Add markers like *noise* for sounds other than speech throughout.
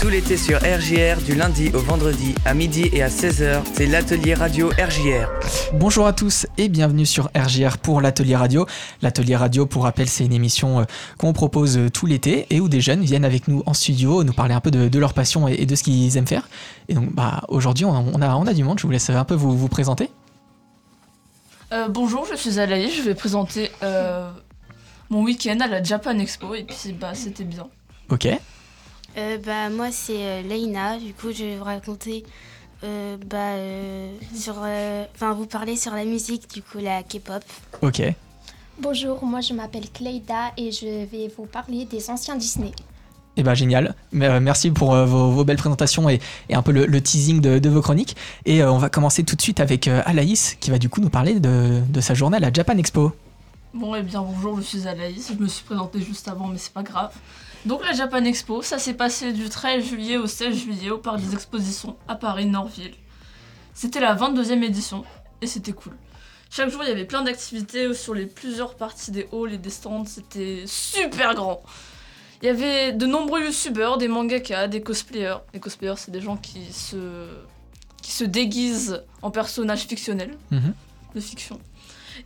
Tout l'été sur RJR, du lundi au vendredi, à midi et à 16h, c'est l'atelier radio RJR. Bonjour à tous et bienvenue sur RJR pour l'atelier radio. L'atelier radio, pour rappel, c'est une émission euh, qu'on propose euh, tout l'été et où des jeunes viennent avec nous en studio nous parler un peu de, leur passion et, de ce qu'ils aiment faire. Et donc bah, aujourd'hui, on a, on a du monde, je vous laisse un peu vous, vous présenter. Euh, bonjour, je suis Alaï, je vais présenter mon week-end à la Japan Expo et puis bah, c'était bien. Ok. Euh, bah, moi, c'est euh, Leïna. Du coup, je vais vous raconter. Euh, bah, sur, enfin, vous parler sur la musique, du coup, la K-pop. Ok. Bonjour, moi je m'appelle Cleida et je vais vous parler des anciens Disney. Eh ben génial, merci pour vos, belles présentations et, un peu le, teasing de, vos chroniques. Et on va commencer tout de suite avec Alaïs qui va du coup nous parler de, de sa journée à la Japan Expo. Bon, et eh bien bonjour, je suis Alaïs, je me suis présentée juste avant mais c'est pas grave. Donc la Japan Expo, ça s'est passé du 13 juillet au 16 juillet au Parc des Expositions à Paris, Norville. C'était la 22e édition et c'était cool. Chaque jour, il y avait plein d'activités sur les plusieurs parties des halls et des stands, c'était super grand. Il y avait de nombreux youtubeurs, des mangakas, des cosplayers. Les cosplayers, c'est des gens qui se, qui se déguisent en personnages fictionnels, mhm. de fiction.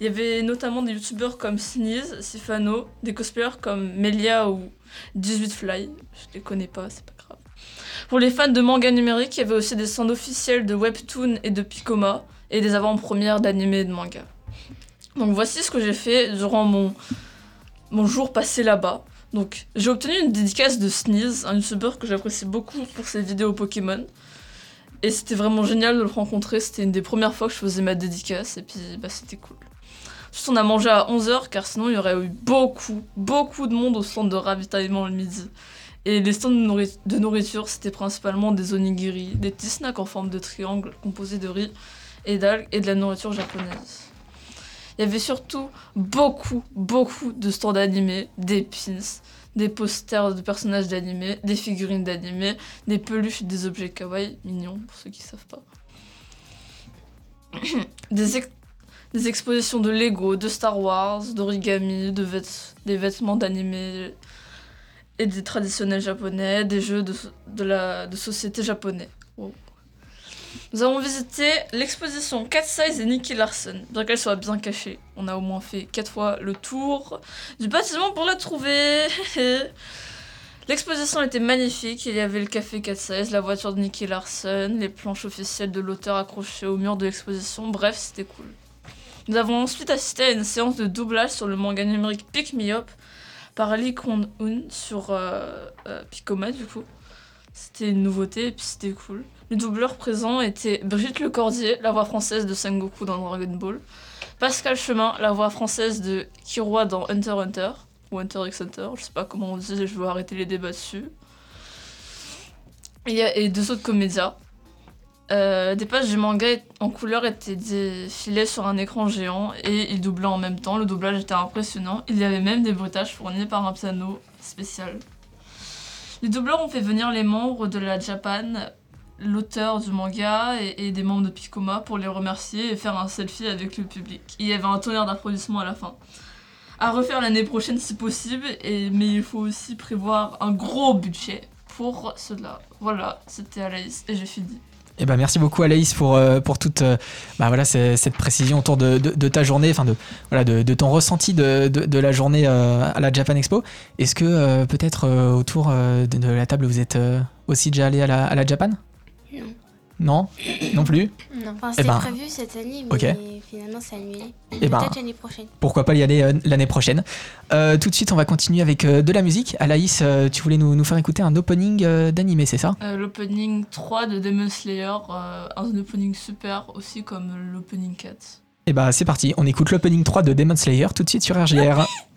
Il y avait notamment des youtubeurs comme Sneeze, Sifano, des cosplayers comme Melia ou 18 Fly. Je les connais pas, c'est pas grave. Pour les fans de manga numérique, il y avait aussi des stands officiels de Webtoon et de Picoma et des avant-premières d'anime et de manga. Donc voici ce que j'ai fait durant mon, mon jour passé là-bas. Donc j'ai obtenu une dédicace de Sneeze, un youtubeur que j'apprécie beaucoup pour ses vidéos Pokémon. Et c'était vraiment génial de le rencontrer, c'était une des premières fois que je faisais ma dédicace et puis bah, c'était cool. On a mangé à 11h car sinon il y aurait eu beaucoup, beaucoup de monde au stand de ravitaillement le midi. Et les stands de, nourriture, c'était principalement des onigiri, des petits snacks en forme de triangle composés de riz et d'algues et de la nourriture japonaise. Il y avait surtout beaucoup, beaucoup de stands animés, des pins, des posters de personnages d'animés, des figurines d'animés, des peluches et des objets kawaii, mignons pour ceux qui ne savent pas. *coughs* des, des expositions de Lego, de Star Wars, d'origami, de des vêtements d'animé et des traditionnels japonais, des jeux de, la, de société japonais. Nous avons visité l'exposition Cat Size et Nicky Larson, bien qu'elle soit bien cachée. On a au moins fait quatre fois le tour du bâtiment pour la trouver. *laughs* L'exposition était magnifique, il y avait le café Cat Size, la voiture de Nicky Larson, les planches officielles de l'auteur accrochées au mur de l'exposition, bref, c'était cool. Nous avons ensuite assisté à une séance de doublage sur le manga numérique Pick Me Up par Lee Kwon-un sur euh, euh, du coup. C'était une nouveauté et puis c'était cool. Les doubleurs présents étaient Brigitte Lecordier, la voix française de Sengoku dans Dragon Ball, Pascal Chemin, la voix française de Kiroa dans Hunter Hunter, ou Hunter x Hunter, je sais pas comment on dit, je veux arrêter les débats dessus. Et, et deux autres comédiens, euh, des pages du manga en couleur étaient défilées sur un écran géant et ils doublaient en même temps. Le doublage était impressionnant. Il y avait même des bruitages fournis par un piano spécial. Les doubleurs ont fait venir les membres de la Japan, l'auteur du manga et, des membres de Picoma pour les remercier et faire un selfie avec le public. Il y avait un tonnerre d'applaudissements à la fin. À refaire l'année prochaine si possible, mais il faut aussi prévoir un gros budget pour cela. Voilà, c'était Alaïs et j'ai fini. Eh ben, merci beaucoup Anaïs pour, euh, pour toute euh, bah voilà, cette précision autour de, de, ta journée, enfin de, voilà, de, de, ton ressenti de, de, la journée euh, à la Japan Expo. Est-ce que peut-être autour de, la table vous êtes aussi déjà allé à la, à la Japan? Non Non plus Non. Enfin, c'était eh ben, prévu cette année, mais finalement c'est annulé. Eh ben, Peut-être l'année prochaine. Pourquoi pas y aller euh, l'année prochaine euh, Tout de suite, on va continuer avec euh, de la musique. Alaïs, tu voulais nous, nous, faire écouter un opening d'animé, c'est ça? L'opening 3 de Demon Slayer, un opening super aussi comme l'opening 4. Et bah c'est parti, on écoute l'opening 3 de Demon Slayer tout de suite sur RGR. *laughs*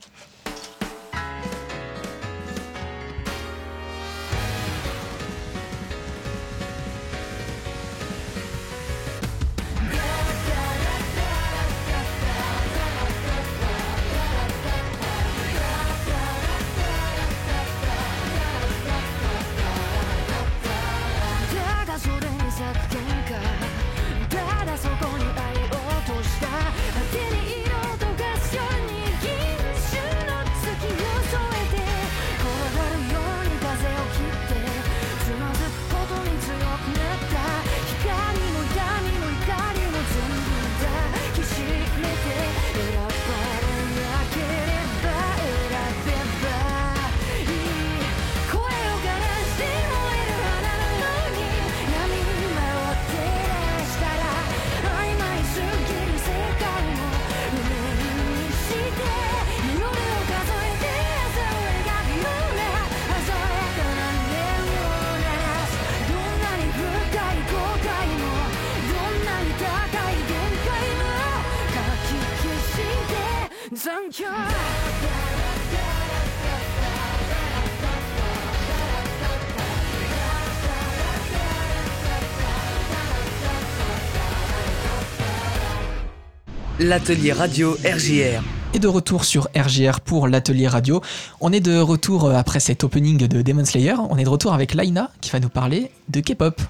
L'atelier radio RJR. Et de retour sur RGR pour l'atelier radio. On est de retour euh, après cet opening de Demon Slayer. On est de retour avec Laina qui va nous parler de K-pop.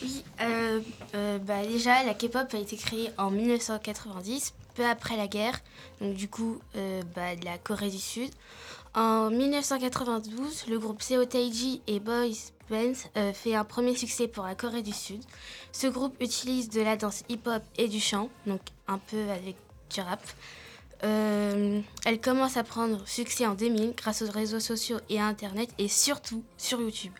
Oui, euh, euh, bah déjà, la K-pop a été créée en 1990, peu après la guerre, donc du coup, euh, bah, de la Corée du Sud. En 1992, le groupe Seo Taiji et Boys Euh, fait un premier succès pour la Corée du Sud. Ce groupe utilise de la danse hip-hop et du chant, donc un peu avec du rap. Euh, elle commence à prendre succès en 2000 grâce aux réseaux sociaux et à Internet et surtout sur YouTube.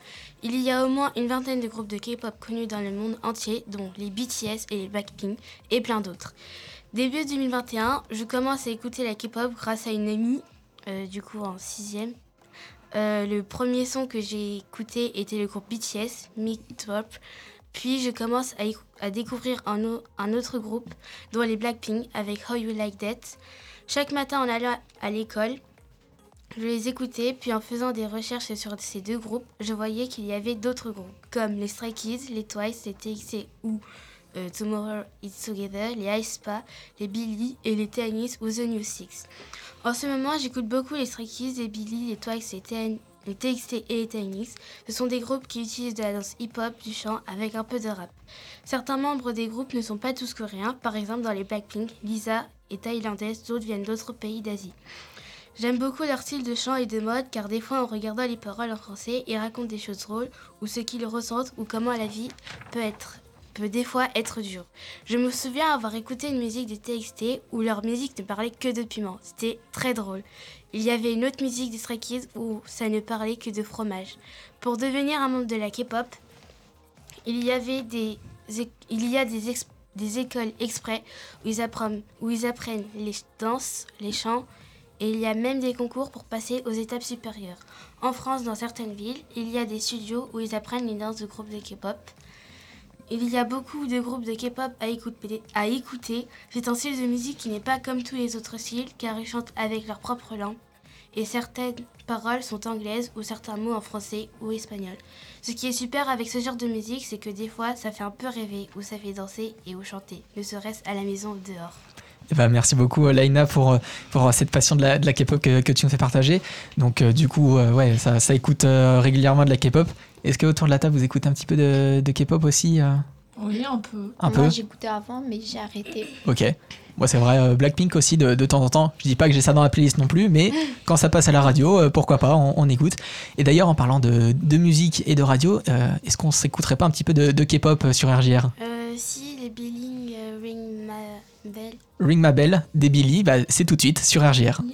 Il y a au moins une vingtaine de groupes de K-pop connus dans le monde entier, dont les BTS et les Blackpink et plein d'autres. Début 2021, je commence à écouter la K-pop grâce à une amie, euh, du coup en sixième. Euh, le premier son que j'ai écouté était le groupe BTS, Drop. Puis je commence à, écou- à découvrir un autre groupe, dont les Blackpink, avec How You Like That. Chaque matin en allant à l'école, je les écoutais, puis en faisant des recherches sur ces deux groupes, je voyais qu'il y avait d'autres groupes, comme les Stray Kids, les Twice, les TXT ou euh, Tomorrow It's Together, les aespa, les Billy et les Tennis ou The New Six. En ce moment, j'écoute beaucoup les Stray Kids, les Billy, les Twice, les, les TXT et les Tennis. Ce sont des groupes qui utilisent de la danse hip-hop, du chant avec un peu de rap. Certains membres des groupes ne sont pas tous coréens, par exemple dans les Blackpink, Lisa est thaïlandaise, d'autres viennent d'autres pays d'Asie. J'aime beaucoup leur style de chant et de mode car des fois en regardant les paroles en français, ils racontent des choses drôles ou ce qu'ils ressentent ou comment la vie peut être peut des fois être dure. Je me souviens avoir écouté une musique des TXT où leur musique ne parlait que de piment. C'était très drôle. Il y avait une autre musique des Stray Kids où ça ne parlait que de fromage. Pour devenir un membre de la K-pop, il y avait des il y a des, des écoles exprès où ils apprennent où ils apprennent les danses, les chants et il y a même des concours pour passer aux étapes supérieures. En France, dans certaines villes, il y a des studios où ils apprennent les danses de groupes de K-pop. Il y a beaucoup de groupes de K-pop à écouter. C'est un style de musique qui n'est pas comme tous les autres styles car ils chantent avec leur propre langue et certaines paroles sont anglaises ou certains mots en français ou espagnol. Ce qui est super avec ce genre de musique, c'est que des fois ça fait un peu rêver ou ça fait danser et ou chanter, ne serait-ce à la maison ou dehors. Eh ben, merci beaucoup euh, Laina pour, euh, pour euh, cette passion de la, de la K-pop que, tu nous fais partager. Donc du coup, ouais, ça, ça écoute régulièrement de la K-pop. Est-ce que autour de la table vous écoutez un petit peu de, de K-pop aussi euh Oui, un peu. Un Moi, j'écoutais avant, mais j'ai arrêté. Ok. Moi c'est vrai, euh, Blackpink aussi de, de temps en temps. Je dis pas que j'ai ça dans la playlist non plus, mais *laughs* quand ça passe à la radio, euh, pourquoi pas, on, on écoute. Et d'ailleurs en parlant de, de musique et de radio, euh, est-ce qu'on s'écouterait pas un petit peu de, de K-pop sur RGR Euh, si les Billing euh, Ring Ma Bell. Ring My Bell des Billy, bah, c'est tout de suite sur RGR. Ring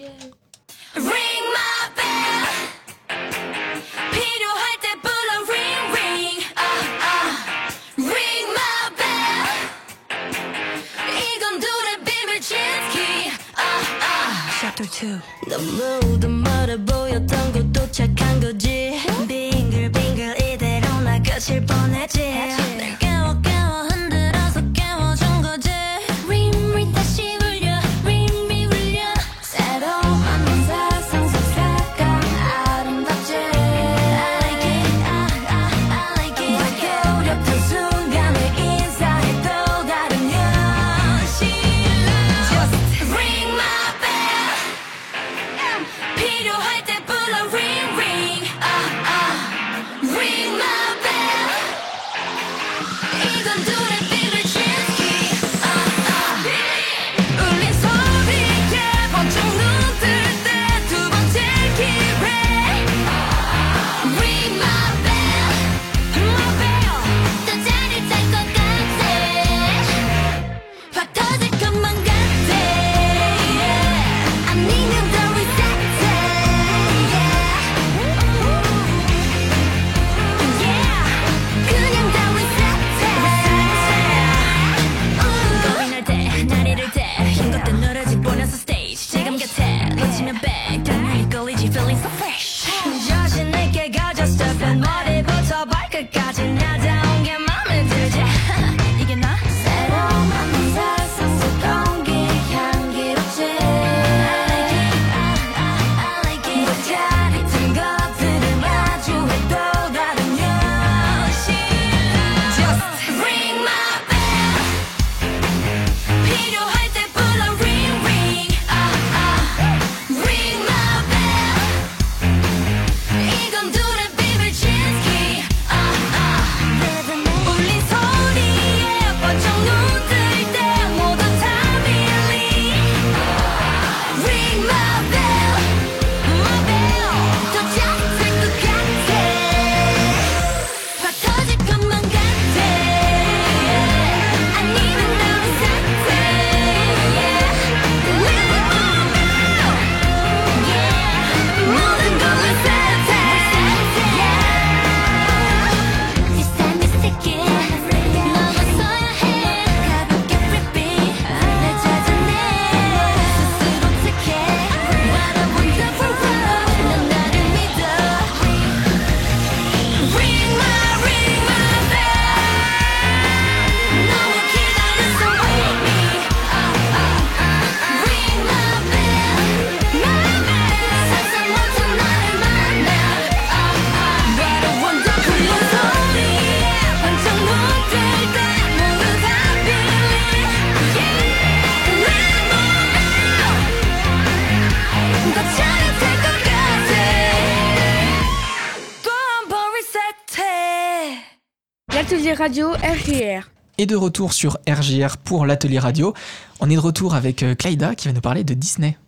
radio RJR. Et de retour sur RGR pour l'atelier radio. On est de retour avec euh, Clyda qui va nous parler de Disney.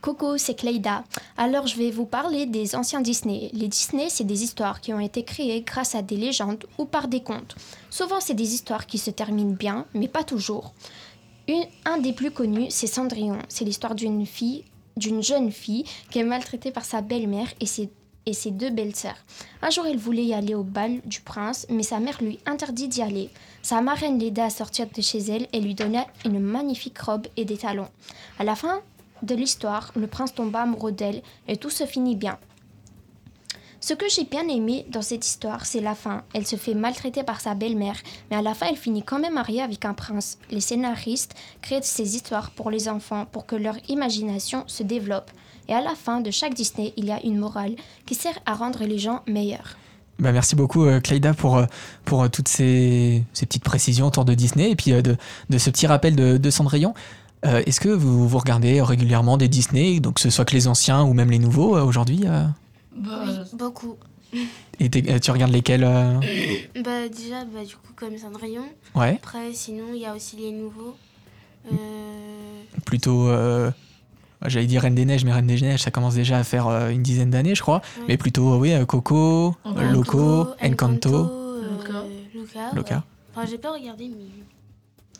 Coucou, c'est Clayda. Alors, je vais vous parler des anciens Disney. Les Disney, c'est des histoires qui ont été créées grâce à des légendes ou par des contes. Souvent, c'est des histoires qui se terminent bien, mais pas toujours. Une- un des plus connus, c'est Cendrillon. C'est l'histoire d'une fille, d'une jeune fille qui est maltraitée par sa belle-mère et ses, et ses deux belles-sœurs. Un jour, elle voulait y aller au bal du prince, mais sa mère lui interdit d'y aller. Sa marraine l'aida à sortir de chez elle et lui donna une magnifique robe et des talons. À la fin de l'histoire, le prince tomba amoureux d'elle et tout se finit bien. Ce que j'ai bien aimé dans cette histoire, c'est la fin. Elle se fait maltraiter par sa belle-mère, mais à la fin, elle finit quand même mariée avec un prince. Les scénaristes créent ces histoires pour les enfants, pour que leur imagination se développe. Et à la fin de chaque Disney, il y a une morale qui sert à rendre les gens meilleurs. Bah, merci beaucoup euh, Clyda pour, euh, pour euh, toutes ces, ces petites précisions autour de Disney et puis euh, de, de ce petit rappel de, de Cendrillon. Euh, Est-ce que vous, vous regardez régulièrement des Disney, donc que ce soit que les anciens ou même les nouveaux euh, aujourd'hui euh? Bah, Oui, beaucoup. Et euh, tu regardes lesquels euh? Bah déjà, bah, du coup, comme Cendrillon. Ouais, Après, sinon, il y a aussi les nouveaux. Euh, plutôt. Euh, J'allais dire Reine des Neiges, mais Reine des Neiges, ça commence déjà à faire euh, une dizaine d'années, je crois. Ouais. Mais plutôt, oui, euh, Coco, Encanto, euh, Loco, Encanto, euh, Luca. Luca. Loca. ouais. Enfin, j'ai pas regardé, mais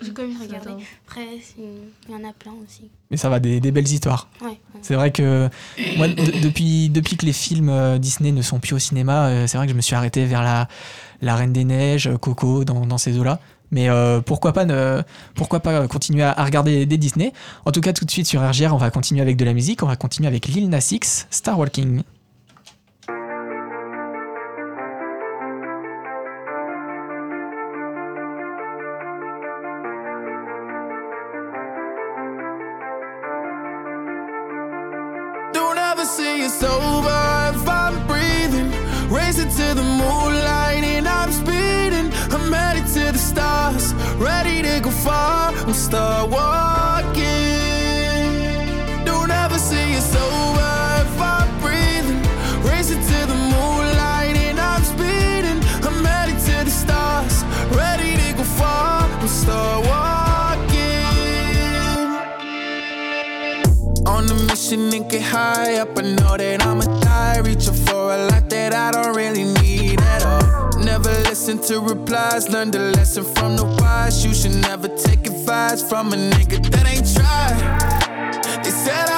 j'ai quand même regardé. Après, il y en a plein aussi. Mais ça va, des, des belles histoires. Ouais. ouais. C'est vrai que moi, de- depuis, depuis que les films euh, Disney ne sont plus au cinéma, euh, c'est vrai que je me suis arrêté vers la, la Reine des Neiges, euh, Coco, dans, dans ces eaux-là. Mais euh, pourquoi pas ne, pas continuer à, à regarder des Disney En tout cas, tout de suite sur RGR, on va continuer avec de la musique. On va continuer avec Lil Nas X, Star Walking. Listen to replies. Learn the lesson from the wise. You should never take advice from a nigga that ain't tried. They said I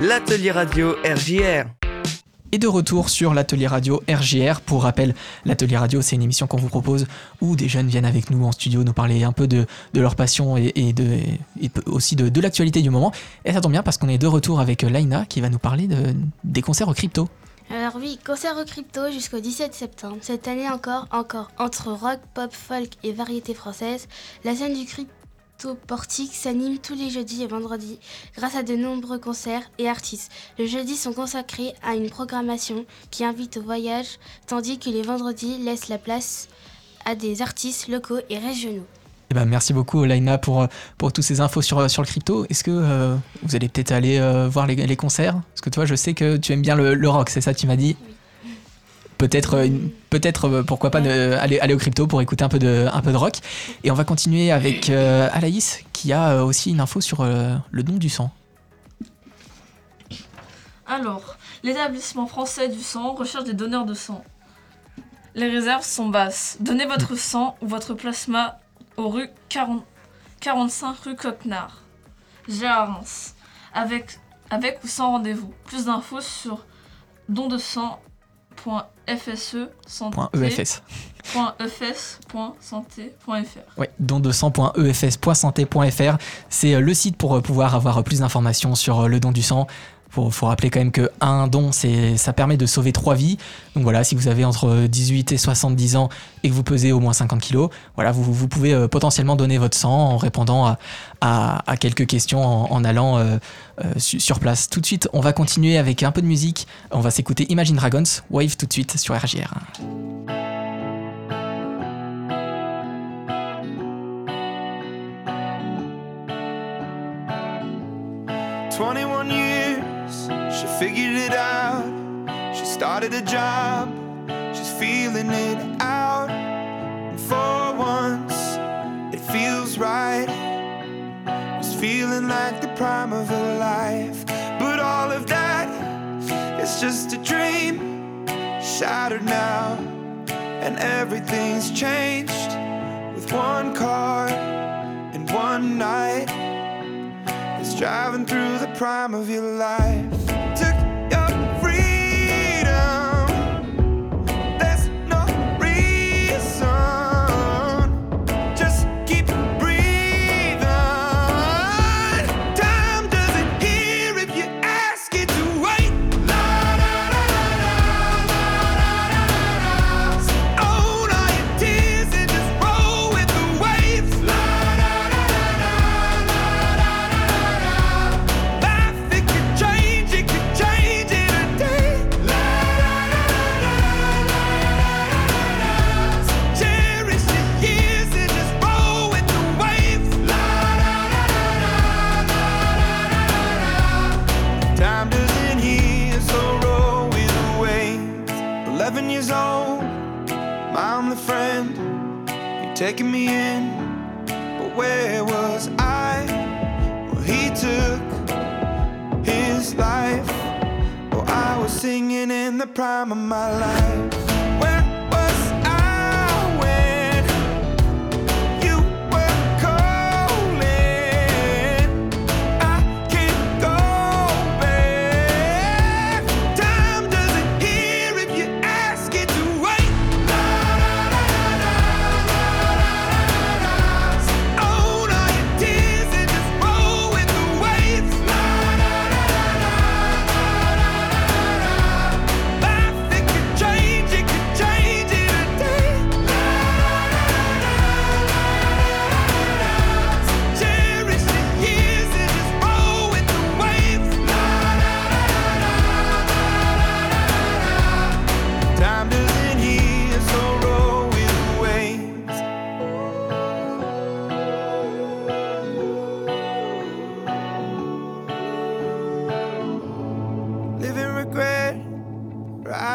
L'atelier radio RJR. Et de retour sur l'atelier radio RGR. Pour rappel, l'atelier radio, c'est une émission qu'on vous propose où des jeunes viennent avec nous en studio nous parler un peu de, de leur passion et, de, aussi de, de l'actualité du moment. Et ça tombe bien parce qu'on est de retour avec Laina qui va nous parler de, des concerts au crypto. Alors oui, concert au crypto jusqu'au 17 septembre. Cette année encore, encore, entre rock, pop, folk et variété française, la scène du crypto portique s'anime tous les jeudis et vendredis grâce à de nombreux concerts et artistes. Les jeudis sont consacrés à une programmation qui invite au voyage, tandis que les vendredis laissent la place à des artistes locaux et régionaux. Eh ben, merci beaucoup Laina pour, pour toutes ces infos sur, sur le crypto. Est-ce que euh, vous allez peut-être aller euh, voir les, les concerts? Parce que toi, je sais que tu aimes bien le, le rock, c'est ça tu m'as dit? Peut-être, euh, peut-être euh, pourquoi pas ne- aller, aller au crypto pour écouter un peu de, un peu de rock. Et on va continuer avec euh, Alaïs qui a euh, aussi une info sur euh, le don du sang. Alors, l'établissement français du sang recherche des donneurs de sang. Les réserves sont basses. Donnez votre sang ou votre plasma aux rues 40 45 rue Coquenard, Gérard Reims, avec, avec ou sans rendez-vous. Plus d'infos sur dondesang.fse Point E EFS. .efs.santé.fr. Ouais, don de sang.efs.santé.fr. C'est euh, le site pour euh, pouvoir avoir euh, plus d'informations sur le don du sang. Faut, faut rappeler quand même que un don, c'est, ça permet de sauver trois vies. Donc voilà, si vous avez entre 18 et 70 ans et que vous pesez au moins 50 kilos, voilà, vous, pouvez euh, potentiellement donner votre sang en répondant à, quelques questions en, allant euh, euh, su- sur place. Tout de suite, on va continuer avec un peu de musique. On va s'écouter Imagine Dragons, Wave tout de suite sur RGR. 21 years, she figured it out. She started a job, she's feeling it out. And for once, it feels right. Was feeling like the prime of her life. But all of that is just a dream, shattered now. And everything's changed with one car and one night. It's driving through the prime of your life.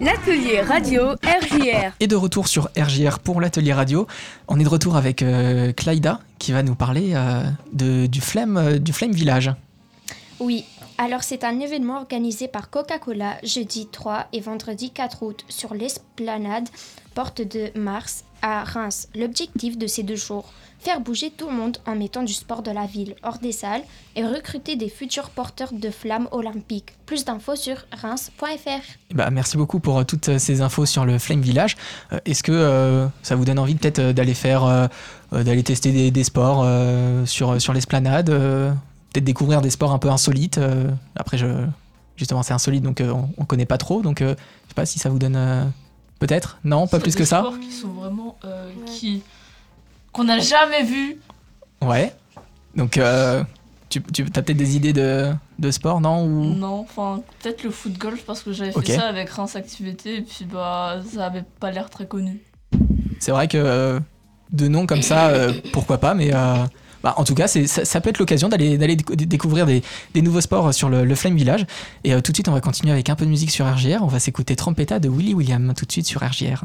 L'atelier radio RJR. Et de retour sur RJR pour l'atelier radio. On est de retour avec euh, Clyda qui va nous parler euh, de, du, Flemme, euh, du Flemme Village. Oui, alors c'est un événement organisé par Coca-Cola jeudi 3 et vendredi 4 août sur l'esplanade Porte de Mars à Reims. L'objectif de ces deux jours, faire bouger tout le monde en mettant du sport de la ville hors des salles et recruter des futurs porteurs de flammes olympiques. Plus d'infos sur reims.fr. Bah, merci beaucoup pour euh, toutes ces infos sur le Flame Village. Euh, Est-ce que euh, ça vous donne envie peut-être euh, d'aller faire, euh, euh, d'aller tester des, sports euh, sur, sur l'esplanade euh, Peut-être découvrir des sports un peu insolites euh, Après, justement, c'est insolite, donc euh, on, on connaît pas trop. Donc, euh, je sais pas si ça vous donne. Peut-être Non, pas plus des que ça sports qui sont vraiment euh, qui qu'on n'a jamais vu. Ouais. Donc, euh, tu, tu as peut-être des idées de, de sport, non Ou... Non, enfin peut-être le foot golf parce que j'avais fait ça avec Reims Activité et puis bah ça avait pas l'air très connu. C'est vrai que euh, de noms comme ça, pourquoi pas, mais bah, en tout cas, ça, peut être l'occasion d'aller d'aller décou- découvrir des, nouveaux sports sur le, Flame Village. Et euh, tout de suite, on va continuer avec un peu de musique sur RGR. On va s'écouter Trompetta de Willy William tout de suite sur RGR.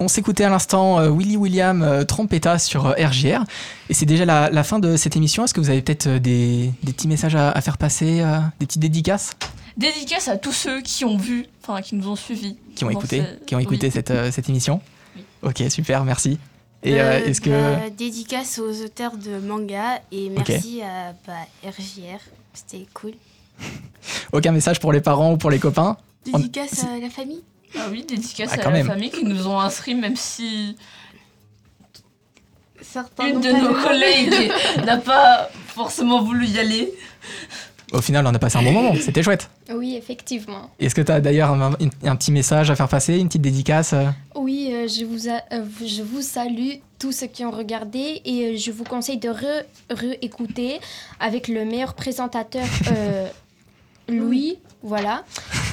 On s'écoutait à l'instant euh, Willy William euh, Trompetta sur euh, RJR. Et c'est déjà la, la fin de cette émission. Est-ce que vous avez peut-être euh, des, des petits messages à, à faire passer, euh, des petites dédicaces? Dédicace à tous ceux qui ont vu, enfin qui nous ont suivis. qui ont écouté, qui ont écouté oui. cette, euh, cette émission? Oui. Ok, super, merci. Et euh, Euh, est-ce que. bah, dédicace aux auteurs de manga et merci à bah, RJR. C'était cool. *laughs* Aucun message pour les parents ou pour les copains? On- Dédicace à la famille Ah oui, dédicace Ah, à la famille qui nous ont inscrits, même si Certains une de nos collègues *laughs* n'a pas forcément voulu y aller. Au final, on a passé un bon moment, c'était chouette. Oui, effectivement. Est-ce que tu as d'ailleurs un, un- un petit message à faire passer, une petite dédicace euh Oui, euh, je, vous a- euh, je vous salue tous ceux qui ont regardé et euh, je vous conseille de re- réécouter avec le meilleur présentateur, euh, Louis. Voilà.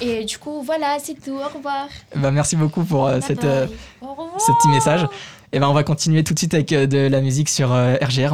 Et du coup, voilà, c'est tout. Au revoir. Bah, Merci beaucoup pour euh, cette, euh, ce petit message. Et ben on va continuer tout de suite avec euh, de la musique sur RGR.